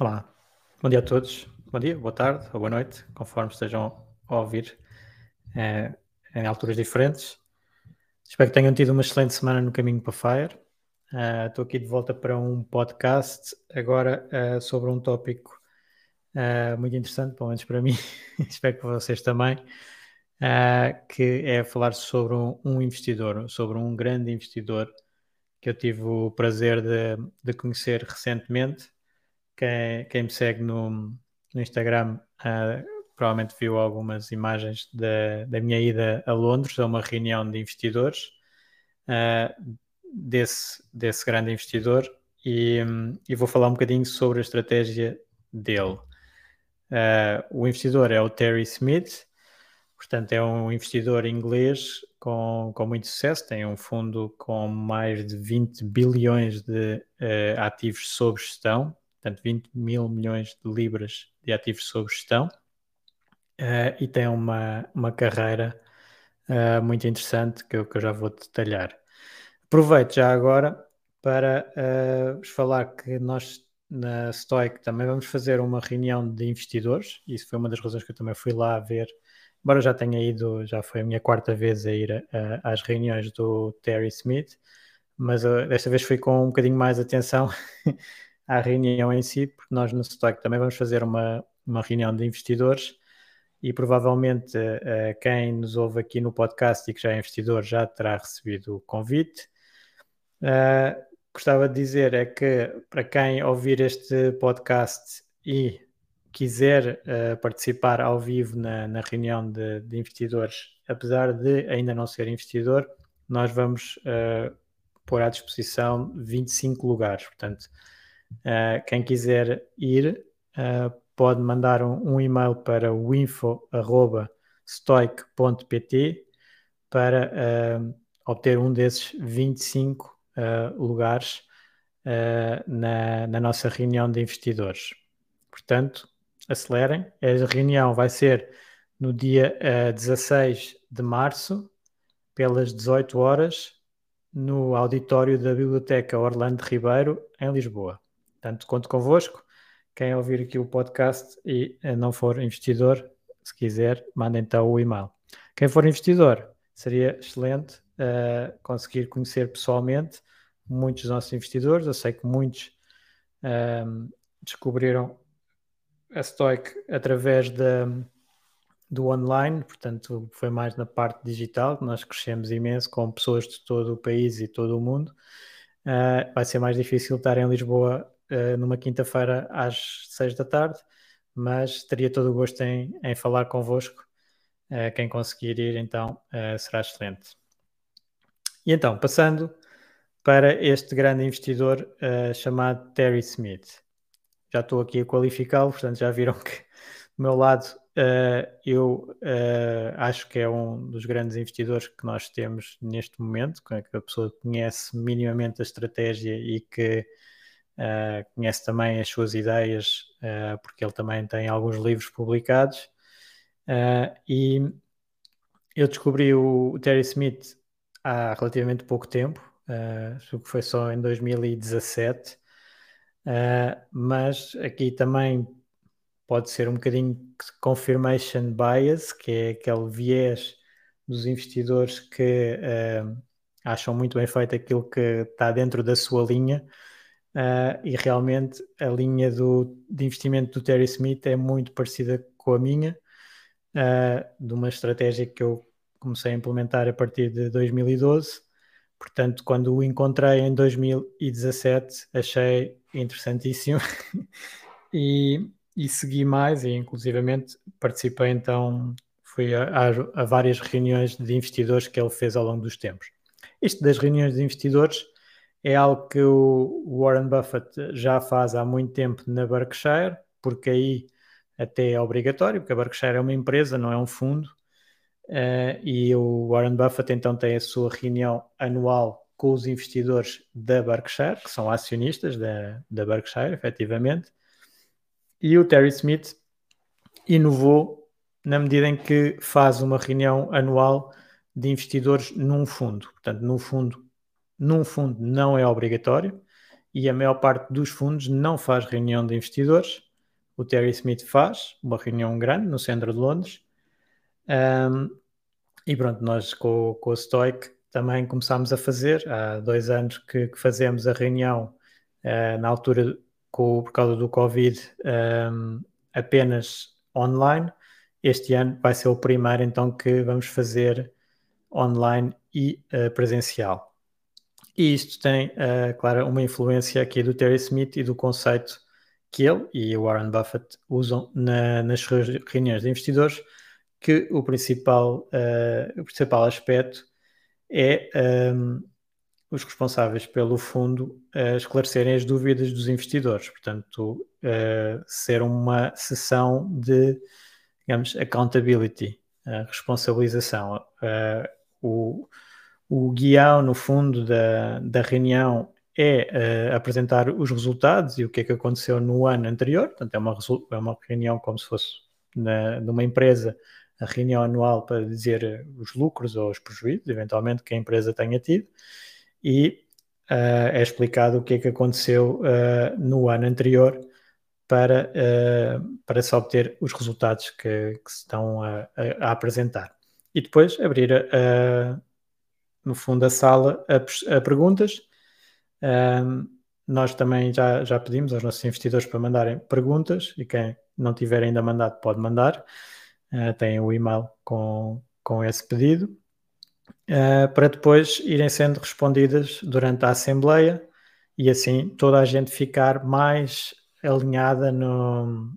Olá, bom dia a todos. Bom dia, boa tarde ou boa noite, conforme estejam a ouvir é, em alturas diferentes. Espero que tenham tido uma excelente semana no caminho para Fire. Uh, estou aqui de volta para um podcast, agora uh, sobre um tópico uh, muito interessante, pelo menos para mim, espero que vocês também, que é falar sobre um, um, investidor, sobre um grande investidor que eu tive o prazer de, de conhecer recentemente quem, quem me segue no, no Instagram uh, provavelmente viu algumas imagens da, da minha ida a Londres a uma reunião de investidores uh, desse, desse grande investidor e, um, e, vou falar um bocadinho sobre a estratégia dele. Uh, o investidor é o Terry Smith, portanto, é um investidor inglês com, com muito sucesso, tem um fundo com mais de 20 bilhões de uh, ativos sob gestão, portanto 20 mil milhões de libras de ativos sob gestão uh, e tem uma, uma carreira uh, muito interessante que eu, que eu, já vou detalhar. Aproveito já agora para uh, vos falar que nós na Stoic também vamos fazer uma reunião de investidores, isso foi uma das razões que eu também fui lá ver, embora eu já tenha ido, já foi a minha quarta vez a ir às reuniões do Terry Smith, mas desta vez fui com um bocadinho mais atenção à reunião em si, porque nós no Stock também vamos fazer uma, uma reunião de investidores e provavelmente uh, quem nos ouve aqui no podcast e que já é investidor já terá recebido o convite. Uh, gostava de dizer é que para quem ouvir este podcast e quiser uh, participar ao vivo na, na reunião de, de, investidores, apesar de ainda não ser investidor, nós vamos pôr à disposição 25 lugares. Portanto, Uh, quem quiser ir uh, pode mandar um, um, e-mail para o info.stoic.pt para uh, obter um desses 25 lugares na, na, nossa reunião de investidores. Portanto, acelerem. A reunião vai ser no dia 16 de março, pelas 18 horas, no auditório da Biblioteca Orlando Ribeiro, em Lisboa. Portanto, conto convosco. Quem ouvir aqui o podcast e eh, não for investidor, se quiser, manda então o e-mail. Quem for investidor, seria excelente uh, conseguir conhecer pessoalmente muitos dos nossos investidores. Eu sei que muitos uh, descobriram a Stoic através da, do online, portanto, foi mais na parte digital. Nós crescemos imenso com pessoas de todo o país e todo o mundo. Uh, vai ser mais difícil estar em Lisboa uh, numa quinta-feira às seis da tarde, mas teria todo o gosto em, em falar convosco. Uh, quem conseguir ir, então, uh, será excelente. E então, passando para este grande investidor chamado Terry Smith. Já estou aqui a qualificá-lo, portanto, já viram que do meu lado eu acho que é um dos grandes investidores que nós temos neste momento, que a pessoa conhece minimamente a estratégia e que Uh, conhece também as suas ideias, uh, porque ele também tem alguns livros publicados. Uh, e eu descobri o, o, Terry Smith há relativamente pouco tempo, uh, que foi só em 2017, mas aqui também pode ser um bocadinho confirmation bias, que é aquele viés dos investidores que acham muito bem feito aquilo que está dentro da sua linha uh, e realmente a linha do, de investimento do Terry Smith é muito parecida com a minha, uh, de uma estratégia que eu comecei a implementar a partir de 2012. Portanto, quando o encontrei em 2017, achei interessantíssimo e, e segui mais e inclusivamente participei então, fui a, a, várias reuniões de investidores que ele fez ao longo dos tempos. Isto das reuniões de investidores é algo que o Warren Buffett já faz há muito tempo na Berkshire, porque aí até é obrigatório, porque a Berkshire é uma empresa, não é um fundo, uh, e o Warren Buffett então tem a sua reunião anual com os investidores da Berkshire, que são acionistas da, da Berkshire, efetivamente, e o Terry Smith inovou na medida em que faz uma reunião anual de investidores num fundo. Portanto, num fundo, num fundo não é obrigatório e a maior parte dos fundos não faz reunião de investidores. O Terry Smith faz uma reunião grande no centro de Londres. Um, e pronto, nós com, com o Stoic também começámos a fazer. Há dois anos que, que fazemos a reunião, uh, na altura, com, por causa do Covid, um, apenas online. Este ano vai ser o primeiro, então, que vamos fazer online e uh, presencial. E isto tem, uh, claro, uma influência aqui do Terry Smith e do conceito que ele e o Warren Buffett usam na, nas reuniões de investidores, que o principal, uh, o principal aspecto é um, os responsáveis pelo fundo uh, esclarecerem as dúvidas dos investidores. Portanto, uh, ser uma sessão de, digamos, accountability, responsabilização. o, o guião, no fundo, da, da reunião é apresentar os resultados e o que é que aconteceu no ano anterior. Portanto, é uma, é uma reunião como se fosse na, numa empresa a reunião anual para dizer os lucros ou os prejuízos, eventualmente, que a empresa tenha tido, e uh, é explicado o que é que aconteceu uh, no ano anterior para, uh, para se obter os resultados que, que se estão a, a, a, apresentar. E depois abrir, no fundo, a sala a, a perguntas. nós também já, já pedimos aos nossos investidores para mandarem perguntas e quem não tiver ainda mandado pode mandar uh, têm o e-mail com, com esse pedido, uh, para depois irem sendo respondidas durante a Assembleia e assim toda a gente ficar mais alinhada no,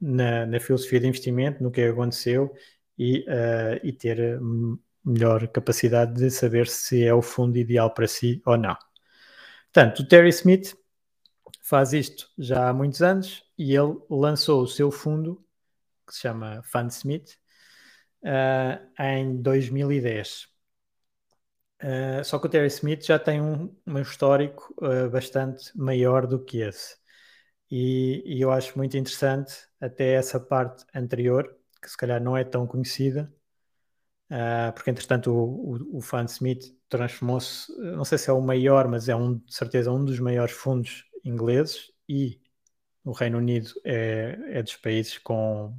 na, na filosofia de investimento, no que aconteceu e, uh, e ter melhor capacidade de saber se é o fundo ideal para si ou não. Portanto, o Terry Smith faz isto já há muitos anos e ele lançou o seu fundo que se chama Fansmith, uh, em 2010. Uh, eh, só que o Terry Smith já tem um, um histórico uh, bastante maior do que esse. E, e, eu acho muito interessante até essa parte anterior, que se calhar não é tão conhecida, uh, porque entretanto o, o, o Smith transformou-se, não sei se é o maior, mas é um, de certeza um dos maiores fundos ingleses e o Reino Unido é, é dos países com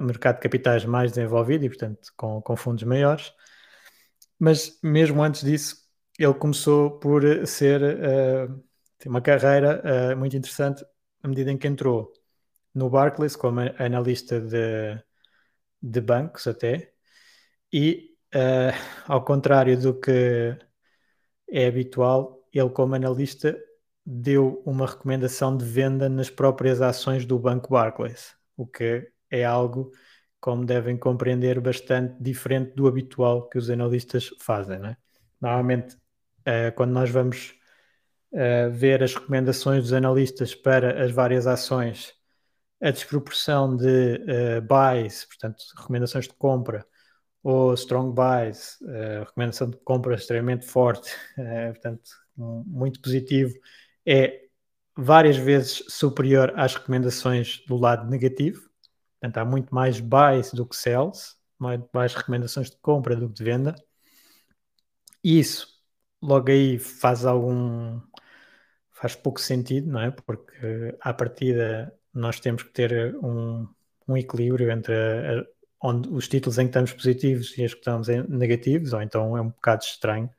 mercado de capitais mais desenvolvido e, portanto, com, com fundos maiores. Mas mesmo antes disso, ele começou por ser uh, uma carreira uh, muito interessante na medida em que entrou no Barclays como analista de, de bancos até e uh, ao contrário do que é habitual, ele como analista deu uma recomendação de venda nas próprias ações do banco Barclays, o que é algo, como devem compreender, bastante diferente do habitual que os analistas fazem. É? Normalmente, uh, quando nós vamos uh, ver as recomendações dos analistas para as várias ações, a desproporção de uh, buys, portanto, recomendações de compra, ou strong buys, uh, recomendação de compra extremamente forte, uh, portanto, um, muito positivo, é várias vezes superior às recomendações do lado negativo. Portanto, há muito mais buys do que sells, muito mais recomendações de compra do que de venda. Isso, logo aí, faz algum. faz pouco sentido, não é? Porque à partida nós temos que ter um, um equilíbrio entre a, onde, os títulos em que estamos positivos e os que estamos em negativos, ou então é um bocado estranho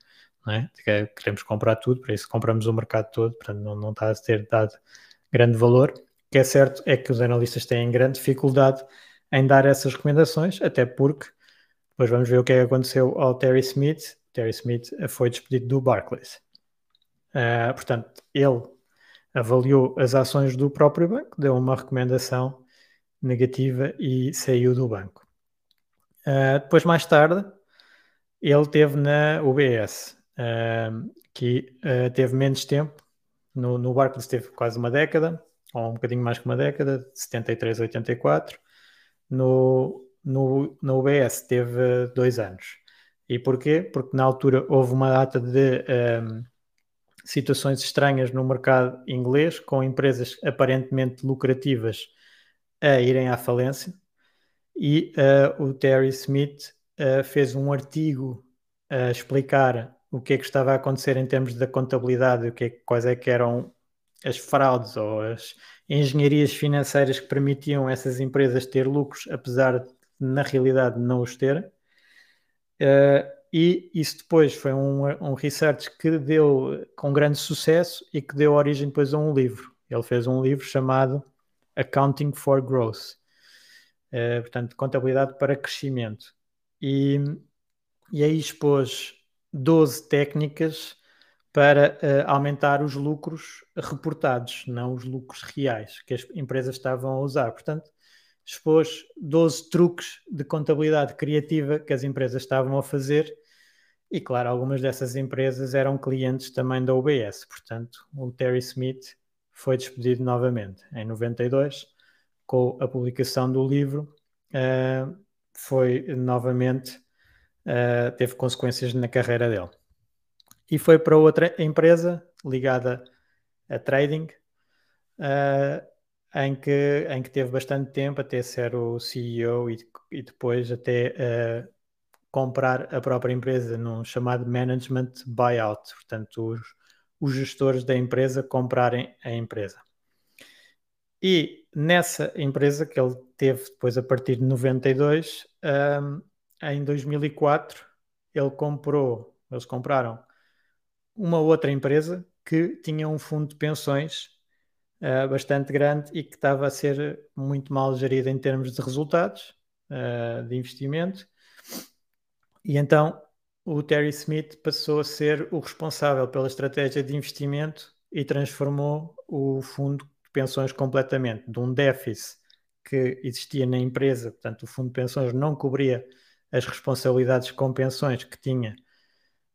não é? Queremos comprar tudo, para isso compramos o mercado todo, portanto não, não está a ter dado grande valor. O que é certo é que os analistas têm grande dificuldade em dar essas recomendações, até porque depois vamos ver o que é que aconteceu ao Terry Smith. Terry Smith foi despedido do Barclays. Uh, portanto, ele avaliou as ações do próprio banco, deu uma recomendação negativa e saiu do banco. Uh, depois, mais tarde, ele teve na UBS, uh, que uh, teve menos tempo. No, no Barclays teve quase uma década, ou um bocadinho mais que uma década, de 73 a 84. No, no, no UBS teve dois anos. E porquê? Porque na altura houve uma data de um, situações estranhas no mercado inglês, com empresas aparentemente lucrativas a irem à falência. E uh, o Terry Smith uh, fez um artigo a explicar o que é que estava a acontecer em termos da contabilidade, o que é, quais é que eram as fraudes ou as engenharias financeiras que permitiam essas empresas ter lucros, apesar de, na realidade, não os terem. Uh, e isso depois foi um, um research que deu com grande sucesso e que deu origem depois a um livro. Ele fez um livro chamado Accounting for Growth, uh, portanto, contabilidade para crescimento. E, e aí expôs 12 técnicas para uh, aumentar os lucros reportados, não os lucros reais que as empresas estavam a usar. Portanto, expôs 12 truques de contabilidade criativa que as empresas estavam a fazer e, claro, algumas dessas empresas eram clientes também da UBS. Portanto, o Terry Smith foi despedido novamente em 92 com a publicação do livro. Uh, foi novamente uh, teve consequências na carreira dele e foi para outra empresa ligada a trading uh, em que, em que teve bastante tempo até ser o CEO e, e depois até comprar a própria empresa num chamado management buyout, portanto os, os gestores da empresa comprarem a empresa. E nessa empresa que ele teve depois a partir de 92, um, em 2004 ele comprou, eles compraram uma outra empresa que tinha um fundo de pensões uh, bastante grande e que estava a ser muito mal gerido em termos de resultados uh, de investimento. E então o Terry Smith passou a ser o responsável pela estratégia de investimento e transformou o fundo pensões completamente de um déficit que existia na empresa, portanto, o fundo de pensões não cobria as responsabilidades com pensões que tinha,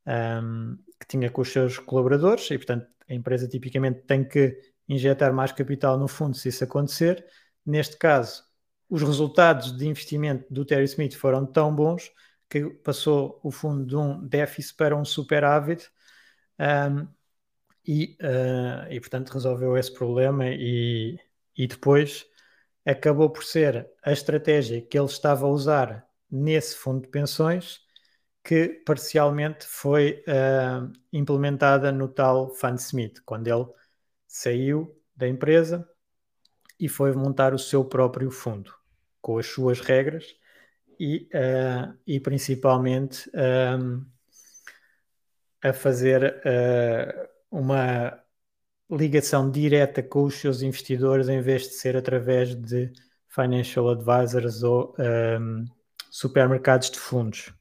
um, que tinha com os seus colaboradores, e portanto a empresa tipicamente tem que injetar mais capital no fundo se isso acontecer. Neste caso, os resultados de investimento do Terry Smith foram tão bons que passou o fundo de um déficit para um superávit um, e, uh, e, portanto, resolveu esse problema e, e depois acabou por ser a estratégia que ele estava a usar nesse fundo de pensões que parcialmente foi uh, implementada no tal Fund Smith, quando ele saiu da empresa e foi montar o seu próprio fundo, com as suas regras e, uh, e principalmente um, a fazer uh, uma ligação direta com os seus investidores em vez de ser através de financial advisors ou um, supermercados de fundos.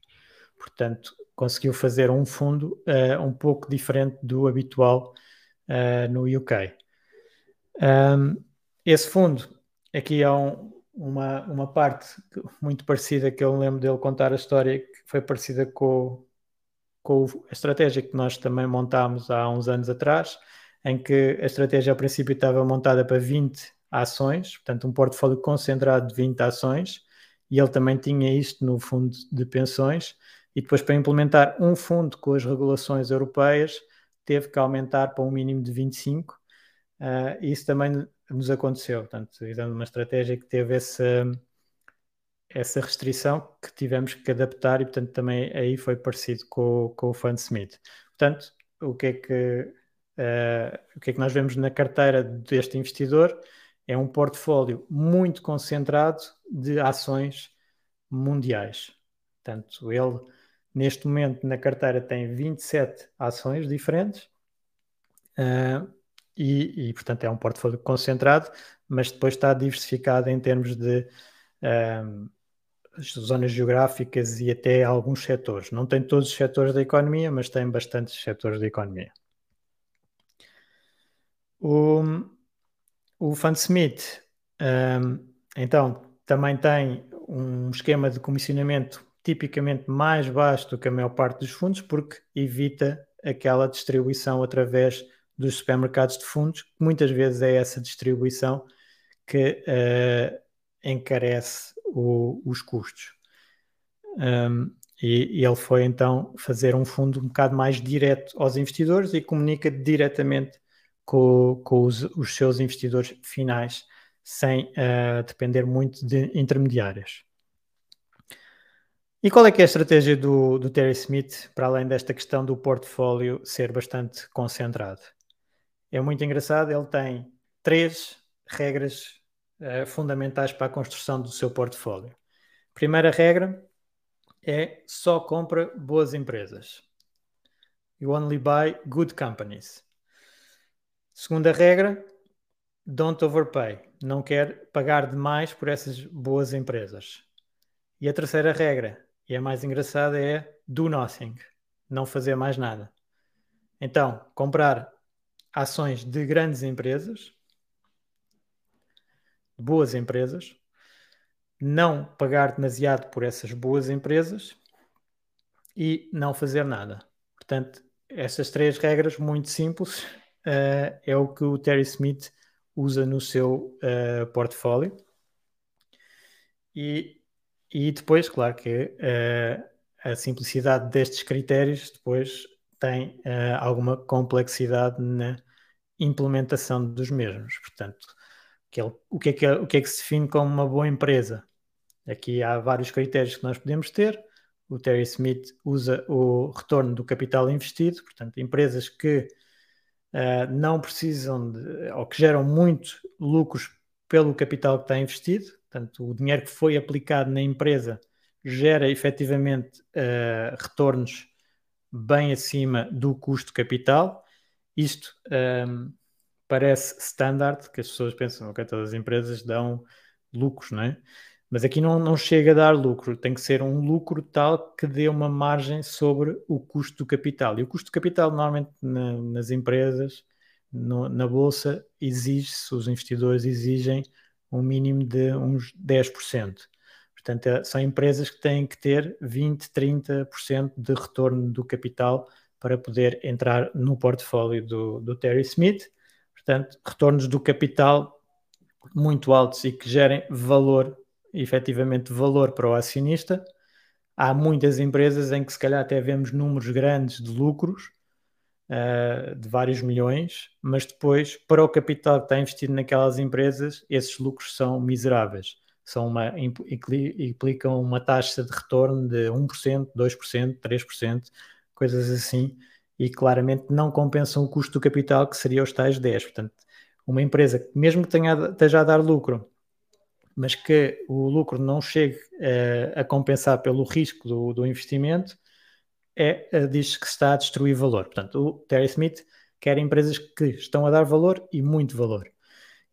Portanto, conseguiu fazer um fundo uh, um pouco diferente do habitual uh, no UK. Um, esse fundo, aqui há um, uma, uma parte muito parecida que eu lembro dele contar a história que foi parecida com, com a estratégia que nós também montámos há uns anos atrás, em que a estratégia ao princípio estava montada para 20 ações, portanto um portfólio concentrado de 20 ações, e ele também tinha isto no fundo de pensões, e depois para implementar um fundo com as regulações europeias, teve que aumentar para um mínimo de 25. Uh, isso também nos aconteceu, portanto, uma estratégia que teve essa, essa restrição que tivemos que adaptar e, portanto, também aí foi parecido com, com o Fund Smith. Portanto, o que é que, uh, o que é que nós vemos na carteira deste investidor? É um portfólio muito concentrado de ações mundiais. Portanto, ele neste momento na carteira tem 27 ações diferentes uh, e, e, portanto, é um portfólio concentrado, mas depois está diversificado em termos de uh, zonas geográficas e até alguns setores. Não tem todos os setores da economia, mas tem bastantes setores da economia. O, o Fundsmith, um, então, também tem um esquema de comissionamento tipicamente mais baixo do que a maior parte dos fundos, porque evita aquela distribuição através dos supermercados de fundos, que muitas vezes é essa distribuição que uh, encarece o, os custos. Um, e, e, ele foi então fazer um fundo um bocado mais direto aos investidores e comunica diretamente com, com os, os, seus investidores finais, sem uh, depender muito de intermediários. E qual é que é a estratégia do, do Terry Smith, para além desta questão do portfólio ser bastante concentrado? É muito engraçado, ele tem três regras uh, fundamentais para a construção do seu portfólio. Primeira regra é só compra boas empresas. You only buy good companies. Segunda regra, don't overpay. Não quer pagar demais por essas boas empresas. E a terceira regra, e a mais engraçada é do nothing, não fazer mais nada. Então, comprar ações de grandes empresas, boas empresas, não pagar demasiado por essas boas empresas e não fazer nada. Portanto, essas três regras muito simples uh, é o que o Terry Smith usa no seu uh, portfólio. E e depois, claro que uh, a simplicidade destes critérios depois tem alguma complexidade na implementação dos mesmos. Portanto, que ele, o, que é que, o que é que se define como uma boa empresa? Aqui há vários critérios que nós podemos ter. O Terry Smith usa o retorno do capital investido, portanto, empresas que uh, não precisam de, ou que geram muito lucros pelo capital que está investido, Portanto, o dinheiro que foi aplicado na empresa gera efetivamente uh, retornos bem acima do custo capital. Isto ehm, parece standard, que as pessoas pensam que todas as empresas dão lucros, não é? Mas aqui não, não chega a dar lucro, tem que ser um lucro tal que dê uma margem sobre o custo do capital. E o custo do capital, normalmente na, nas empresas, no, na bolsa, exige-se, os investidores exigem um mínimo de uns 10%. Portanto, é, são empresas que têm que ter 20, 30% de retorno do capital para poder entrar no portfólio do, do Terry Smith. Portanto, retornos do capital muito altos e que gerem valor, efetivamente valor para o acionista. Há muitas empresas em que se calhar até vemos números grandes de lucros, uh, de vários milhões, mas depois, para o capital que está investido naquelas empresas, esses lucros são miseráveis. São uma, implicam uma taxa de retorno de 1%, 2%, 3%, coisas assim, e claramente não compensam o custo do capital, que seria os tais 10%. Portanto, uma empresa, mesmo que tenha, esteja a dar lucro, mas que o lucro não chegue uh, a compensar pelo risco do, do investimento, é, eh, diz que está a destruir valor. Portanto, o Terry Smith quer empresas que estão a dar valor e muito valor.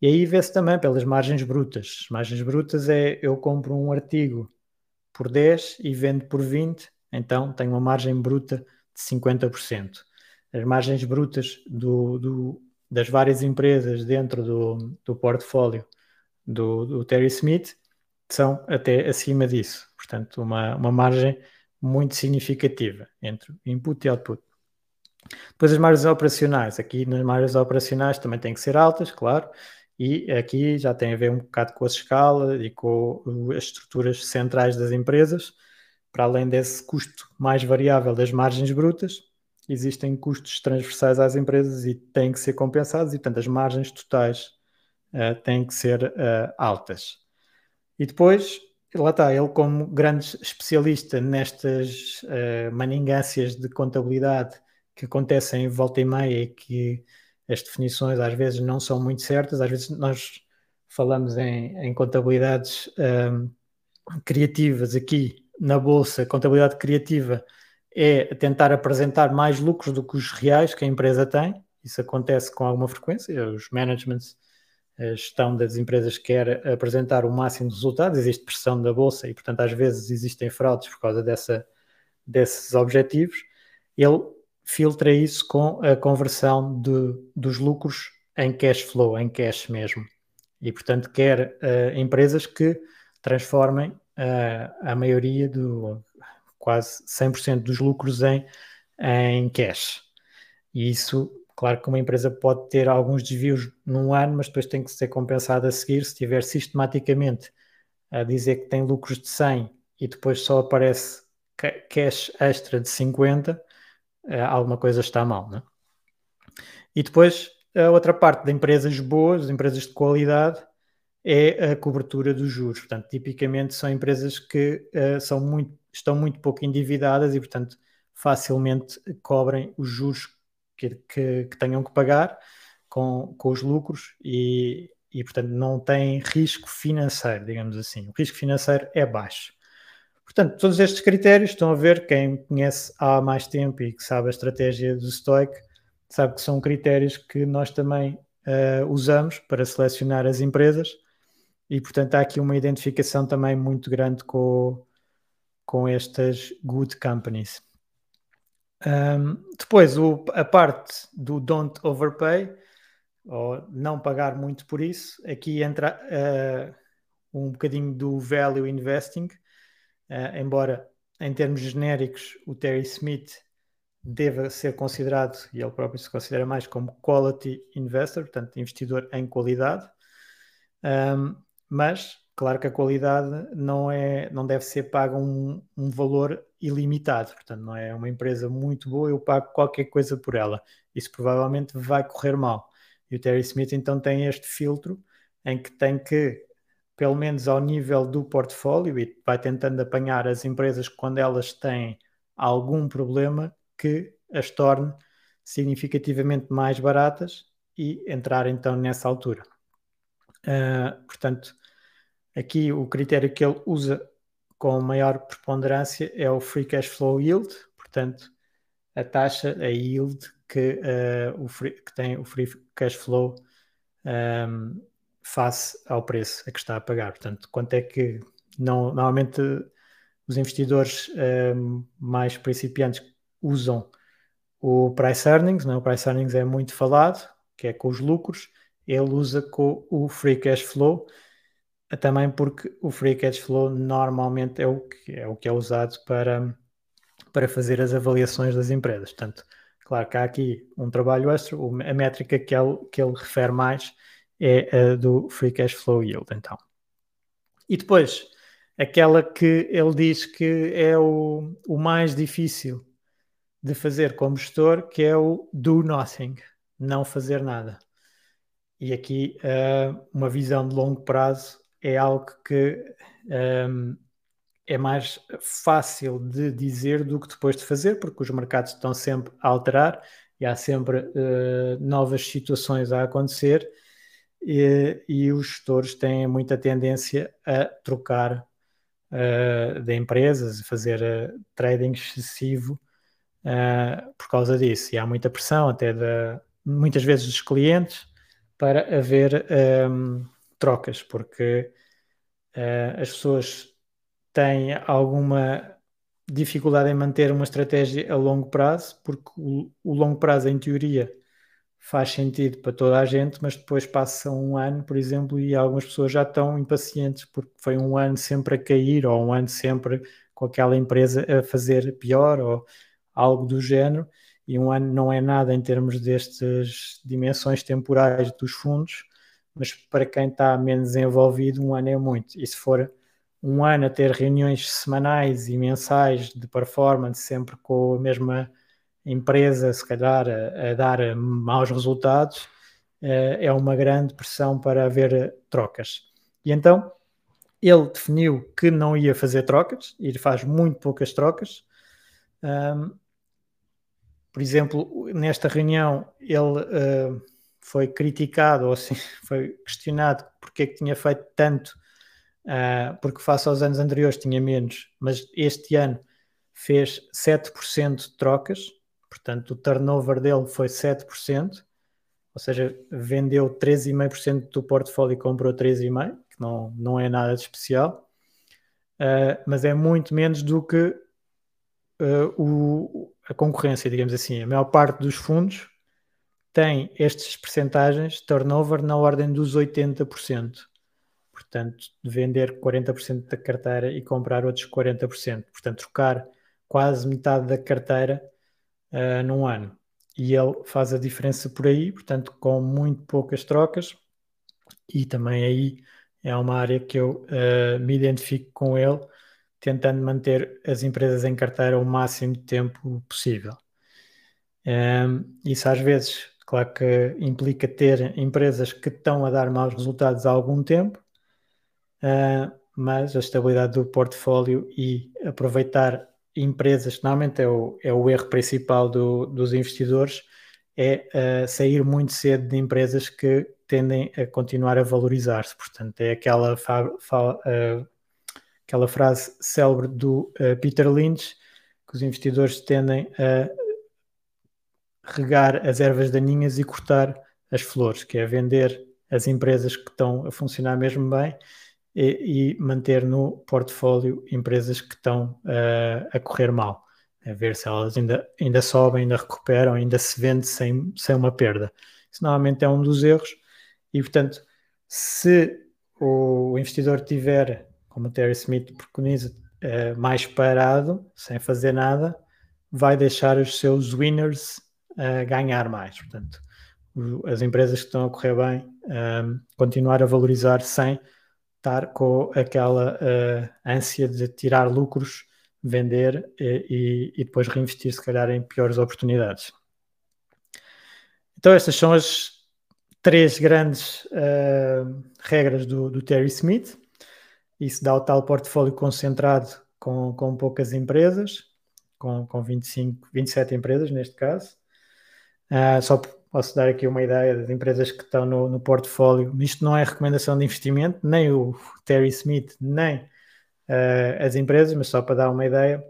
E aí vê-se também pelas margens brutas. As margens brutas é eu compro um artigo por 10 e vendo por 20, então tenho uma margem bruta 50%. As margens brutas do, do, das várias empresas dentro do, do portfólio do, do Terry Smith são até acima disso. Portanto, uma, uma margem muito significativa entre input e output. Depois as margens operacionais, aqui nas margens operacionais também têm que ser altas, claro, e aqui já tem a ver um bocado com a escala e com as estruturas centrais das empresas, para além desse custo mais variável das margens brutas, existem custos transversais às empresas e têm que ser compensados, e portanto as margens totais uh, têm que ser uh, altas. E depois lá está, ele como grande especialista nestas uh, maningâncias de contabilidade que acontecem volta e meia e que as definições às vezes não são muito certas, às vezes nós falamos em, em contabilidades um, criativas aqui na Bolsa, contabilidade criativa é tentar apresentar mais lucros do que os reais que a empresa tem. Isso acontece com alguma frequência. Os managements, a gestão das empresas quer apresentar o máximo de resultados, existe pressão da bolsa e, portanto, às vezes existem fraudes por causa dessa, desses objetivos. Ele filtra isso com a conversão de, dos lucros em cash flow, em cash mesmo. E, portanto, quer uh, empresas que transformem a maioria do quase 100% dos lucros em, em cash. E isso, claro que uma empresa pode ter alguns desvios num ano, mas depois tem que ser compensado a seguir. Se estiver sistematicamente a dizer que tem lucros de 100 e depois só aparece cash extra de 50, uh, alguma coisa está mal, né? E depois a outra parte de empresas boas, empresas de qualidade, é a cobertura dos juros. Portanto, tipicamente são empresas que uh, são muito, estão muito pouco endividadas e, portanto, facilmente cobrem os juros que, que, que tenham que pagar com, com os lucros e, e, portanto, não têm risco financeiro, digamos assim. O risco financeiro é baixo. Portanto, todos estes critérios estão a ver quem conhece há mais tempo e que sabe a estratégia do Stoic, sabe que são critérios que nós também uh, usamos para selecionar as empresas e, portanto, há aqui uma identificação também muito grande com, com estas good companies. Um, depois, o, a parte do don't overpay, ou não pagar muito por isso, aqui entra uh, um bocadinho do value investing, Uh, embora em termos genéricos o Terry Smith deva ser considerado, e ele próprio se considera mais como quality investor, portanto investidor em qualidade, um, mas claro que a qualidade não, é, não deve ser paga um, um valor ilimitado, portanto não é uma empresa muito boa, eu pago qualquer coisa por ela, isso provavelmente vai correr mal. E o Terry Smith então tem este filtro em que tem que pelo menos ao nível do portfólio, e vai tentando apanhar as empresas quando elas têm algum problema que as torne significativamente mais baratas e entrar então nessa altura. Uh, portanto, aqui o critério que ele usa com maior preponderância é o Free Cash Flow Yield, portanto, a taxa, a yield que, uh, o free, que tem o Free Cash Flow um, face ao preço a que está a pagar. Portanto, quanto é que não, normalmente os investidores um, ehm, mais principiantes usam o price earnings, não? É? o price earnings é muito falado, que é com os lucros, ele usa com o free cash flow, também porque o free cash flow normalmente é o que é, o que é usado para, para fazer as avaliações das empresas. Portanto, claro que há aqui um trabalho extra, a métrica que ele, que ele refere mais é a do Free Cash Flow Yield, então. E depois, aquela que ele diz que é o, o mais difícil de fazer como gestor, que é o do nothing, não fazer nada. E aqui uh, uma visão de longo prazo é algo que um, é mais fácil de dizer do que depois de fazer, porque os mercados estão sempre a alterar e há sempre uh, novas situações a acontecer e, e os gestores têm muita tendência a trocar uh, de empresas, fazer uh, trading excessivo uh, por causa disso. E há muita pressão, até de, muitas vezes dos clientes, para haver um, trocas, porque as pessoas têm alguma dificuldade em manter uma estratégia a longo prazo, porque o, o longo prazo, em teoria, faz sentido para toda a gente, mas depois passa um ano, por exemplo, e algumas pessoas já estão impacientes porque foi um ano sempre a cair ou um ano sempre com aquela empresa a fazer pior ou algo do género. E um ano não é nada em termos destas dimensões temporais dos fundos, mas para quem está menos envolvido, um ano é muito. E se for um ano a ter reuniões semanais e mensais de performance, sempre com a mesma empresa, se calhar, a, a dar maus resultados, uh, é uma grande pressão para haver trocas. E então ele definiu que não ia fazer trocas, e faz muito poucas trocas. Um, por exemplo, nesta reunião ele uh, foi criticado, ou assim, foi questionado porque é que tinha feito tanto, uh, porque face aos anos anteriores tinha menos, mas este ano fez 7% de trocas, portanto o turnover dele foi 7%, ou seja, vendeu 13,5% do portfólio e comprou 3,5%, que não, não é nada de especial, uh, mas é muito menos do que uh, o, a concorrência, digamos assim. A maior parte dos fundos tem estas percentagens turnover na ordem dos 80%. Portanto, de vender 40% da carteira e comprar outros 40%. Portanto, trocar quase metade da carteira uh, num ano. E ele faz a diferença por aí, portanto, com muito poucas trocas. E também aí é uma área que eu uh, me identifico com ele, tentando manter as empresas em carteira o máximo de tempo possível. Um, ehm, isso às vezes, claro que implica ter empresas que estão a dar maus resultados há algum tempo, uh, mas a estabilidade do portfólio e aproveitar empresas, que normalmente é o, é o erro principal do, dos investidores, é uh, sair muito cedo de empresas que tendem a continuar a valorizar-se. Portanto, é aquela, fa, fa, uh, aquela frase célebre do uh, Peter Lynch, que os investidores tendem a regar as ervas daninhas e cortar as flores, que é vender as empresas que estão a funcionar mesmo bem e, e manter no portfólio empresas que estão uh, a correr mal, a ver se elas ainda, ainda sobem, ainda recuperam, ainda se vende sem, sem uma perda. Isso normalmente é um dos erros e, portanto, se o investidor tiver, como o Terry Smith preconiza, uh, mais parado, sem fazer nada, vai deixar os seus winners uh, ganhar mais. Portanto, as empresas que estão a correr bem, continuar a valorizar sem estar com aquela uh, ânsia de tirar lucros, vender e, e, depois reinvestir, se calhar, em piores oportunidades. Então, estas são as três grandes uh, regras do, do, Terry Smith. Isso dá o tal portfólio concentrado com, com poucas empresas, com, com 25, 27 empresas neste caso. Uh, só posso dar aqui uma ideia das empresas que estão no, no portfólio. Isto não é recomendação de investimento, nem o Terry Smith, nem uh, as empresas, mas só para dar uma ideia,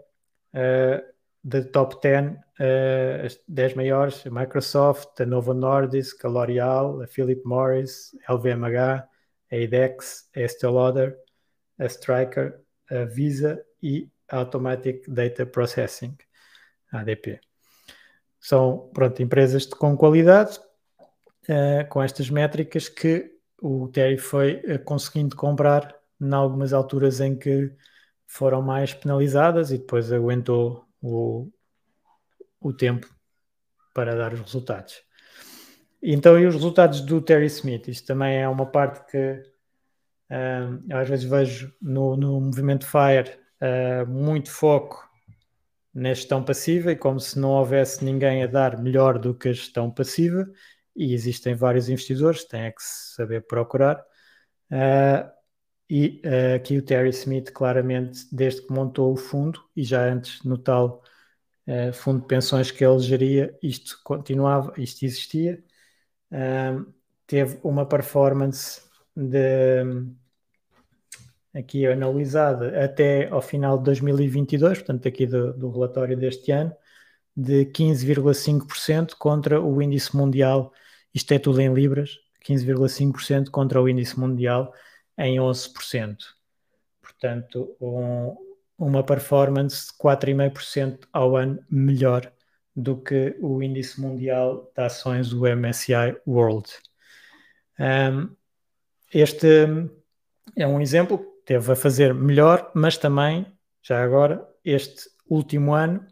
uh, top 10, uh, as 10 maiores, a Microsoft, a Novo Nordisk, a L'Oreal, a Philip Morris, a LVMH, a IDEX, a Estée Lauder, a Stryker, a Visa e a Automatic Data Processing, ADP. São, pronto, empresas com qualidade, uh, com estas métricas que o Terry foi uh, conseguindo comprar em algumas alturas em que foram mais penalizadas e depois aguentou o, o tempo para dar os resultados. Então, e os resultados do Terry Smith? Isto também é uma parte que uh, às vezes vejo no, no movimento FIRE uh, muito foco na gestão passiva e como se não houvesse ninguém a dar melhor do que a gestão passiva, e existem vários investidores, tem é que saber procurar. Uh, e uh, aqui o Terry Smith, claramente, desde que montou o fundo, e já antes no tal uh, fundo de pensões que ele geria, isto continuava, isto existia, teve uma performance de aqui analisada até ao final de 2022, portanto aqui do, do relatório deste ano, de 15,5% contra o índice mundial, isto é tudo em libras, 15,5% contra o índice mundial em 11%. Portanto, um, uma performance de 4,5% ao ano melhor do que o índice mundial de ações do MSCI World. Um, este é um exemplo teve a fazer melhor, mas também, já agora, este último ano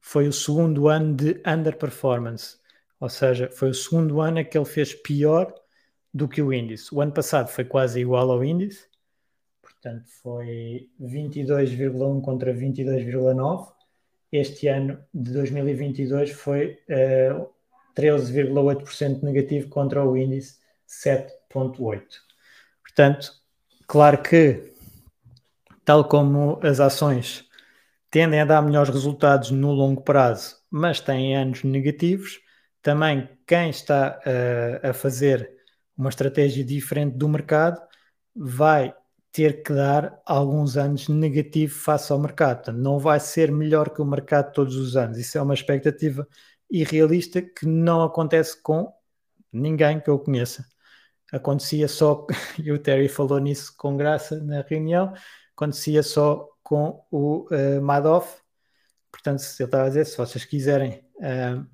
foi o segundo ano de underperformance, ou seja, foi o segundo ano em que ele fez pior do que o índice. O ano passado foi quase igual ao índice, portanto foi 22,1 contra 22,9. Este ano de 2022 foi uh, eh, 13,8% negativo contra o índice 7,8. Portanto, Claro que, tal como as ações tendem a dar melhores resultados no longo prazo, mas têm anos negativos, também quem está uh, a fazer uma estratégia diferente do mercado vai ter que dar alguns anos negativo face ao mercado. Não vai ser melhor que o mercado todos os anos. Isso é uma expectativa irrealista que não acontece com ninguém que eu conheça. Acontecia só, e o Terry falou nisso com graça na reunião, acontecia só com o uh, Madoff. Portanto, eu estava a dizer, se vocês quiserem uh,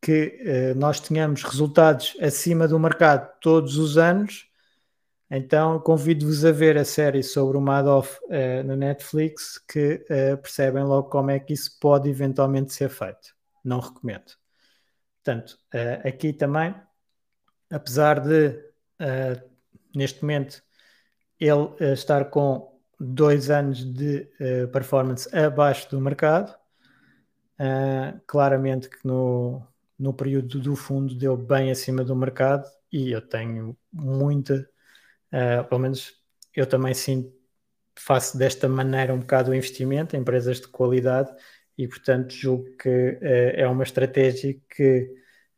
que uh, nós tenhamos resultados acima do mercado todos os anos, então convido-vos a ver a série sobre o Madoff uh, no Netflix, que percebem logo como é que isso pode eventualmente ser feito. Não recomendo. Portanto, aqui também, apesar de neste momento ele estar com dois anos de performance abaixo do mercado, claramente que no, no período do fundo deu bem acima do mercado e eu tenho muita Uh, pelo menos eu também sinto, faço desta maneira um bocado o investimento em empresas de qualidade e, portanto, julgo que uh, é uma estratégia que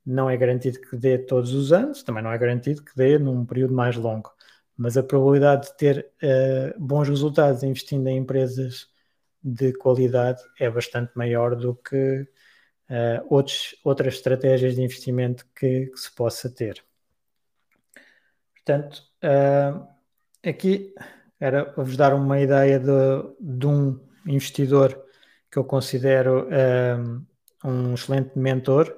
não é garantido que dê todos os anos, também não é garantido que dê num período mais longo, mas a probabilidade de ter uh, bons resultados investindo em empresas de qualidade é bastante maior do que uh, outros, outras estratégias de investimento que, que se possa ter. Portanto, uh, aqui era vos dar uma ideia de, de, um investidor que eu considero uh, um excelente mentor.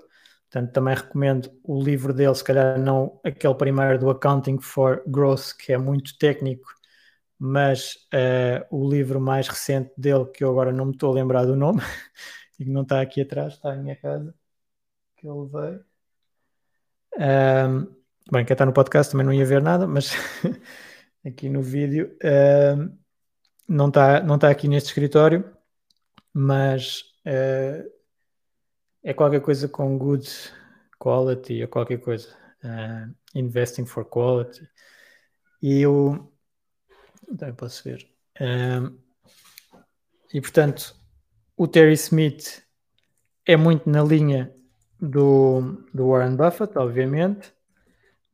Portanto, também recomendo o livro dele, se calhar não aquele primeiro do Accounting for Growth, que é muito técnico, mas uh, o livro mais recente dele, que eu agora não me estou a lembrar do nome, e que não está aqui atrás, está em minha casa, que ele veio. Um, Bem, quem está no podcast também não ia ver nada, mas aqui no vídeo uh, não está não tá aqui neste escritório, mas uh, é qualquer coisa com good quality ou qualquer coisa. Uh, investing for quality. E eu também posso ver. e portanto, o Terry Smith é muito na linha do, do Warren Buffett, obviamente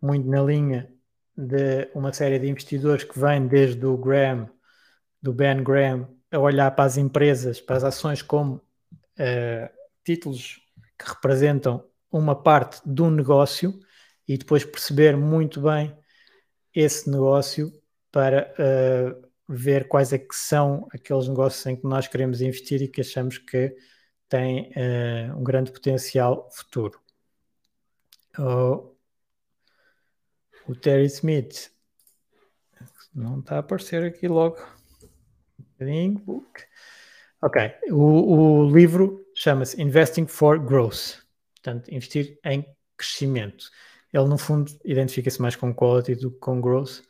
muito na linha de uma série de investidores que vêm desde o Graham, do Ben Graham, a olhar para as empresas, para as ações como uh, títulos que representam uma parte do negócio e depois perceber muito bem esse negócio para uh, ver quais é que são aqueles negócios em que nós queremos investir e que achamos que têm uh, um grande potencial futuro. Uh, o Terry Smith não está a aparecer aqui logo. Book. Ok, o, o livro chama-se Investing for Growth, portanto, investir em crescimento. Ele, no fundo, identifica-se mais com quality do que com growth,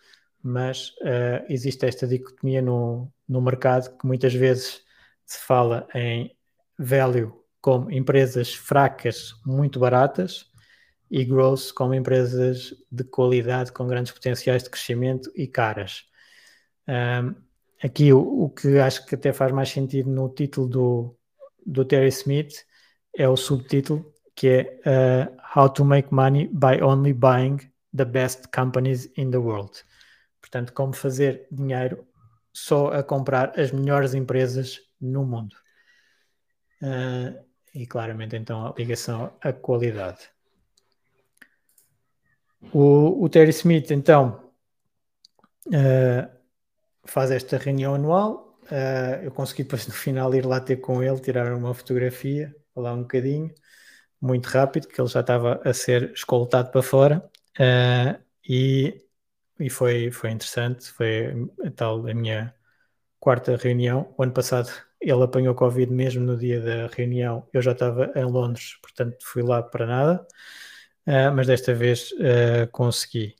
mas uh, existe esta dicotomia no, no mercado que muitas vezes se fala em value como empresas fracas, muito baratas, e growth como empresas de qualidade com grandes potenciais de crescimento e caras. Um, aqui o, o, que acho que até faz mais sentido no título do, do Terry Smith é o subtítulo que é uh, How to Make Money by Only Buying the Best Companies in the World. Portanto, como fazer dinheiro só a comprar as melhores empresas no mundo. Uh, e claramente então a ligação à qualidade. O, o Terry Smith, então, uh, faz esta reunião anual. Uh, eu consegui depois no final ir lá ter com ele, tirar uma fotografia, falar um bocadinho, muito rápido, que ele já estava a ser escoltado para fora. Uh, e e foi, foi interessante. Foi a tal a minha quarta reunião. O ano passado ele apanhou Covid mesmo no dia da reunião. Eu já estava em Londres, portanto fui lá para nada uh, mas desta vez uh, consegui.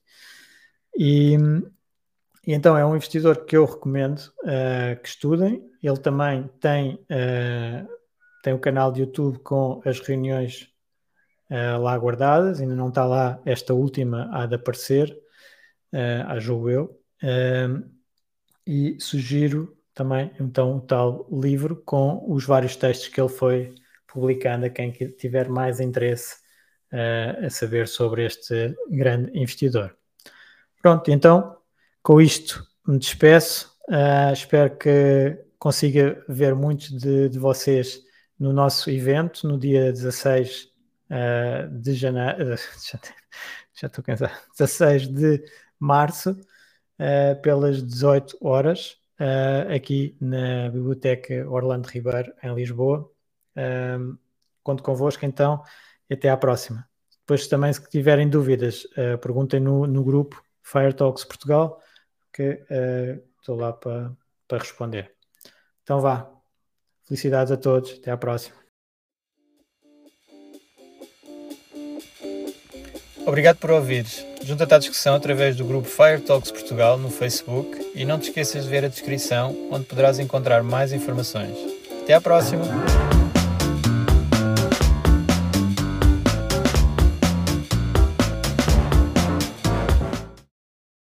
E, e, então é um investidor que eu recomendo uh, que estudem. Ele também tem, tem o um canal de YouTube com as reuniões lá guardadas, ainda não está lá esta última a de aparecer, uh, a julgo eu. e sugiro também então o tal livro com os vários textos que ele foi publicando a quem tiver mais interesse uh, a saber sobre este grande investidor. Pronto, então, com isto me despeço. Uh, espero que consiga ver muitos de, de, vocês no nosso evento no dia 16 uh, de janeiro. Já, já estou cansado. 16 de março, pelas 18 horas, aqui na Biblioteca Orlando Ribeiro, em Lisboa. conto convosco então e até à próxima. Depois também, se tiverem dúvidas, perguntem no, no grupo Fire Talks Portugal, que estou lá para, para responder. Então vá. Felicidades a todos. Até à próxima. Obrigado por ouvires. Junta-te à discussão através do grupo Fire Talks Portugal no Facebook e não te esqueças de ver a descrição onde poderás encontrar mais informações. Até à próxima!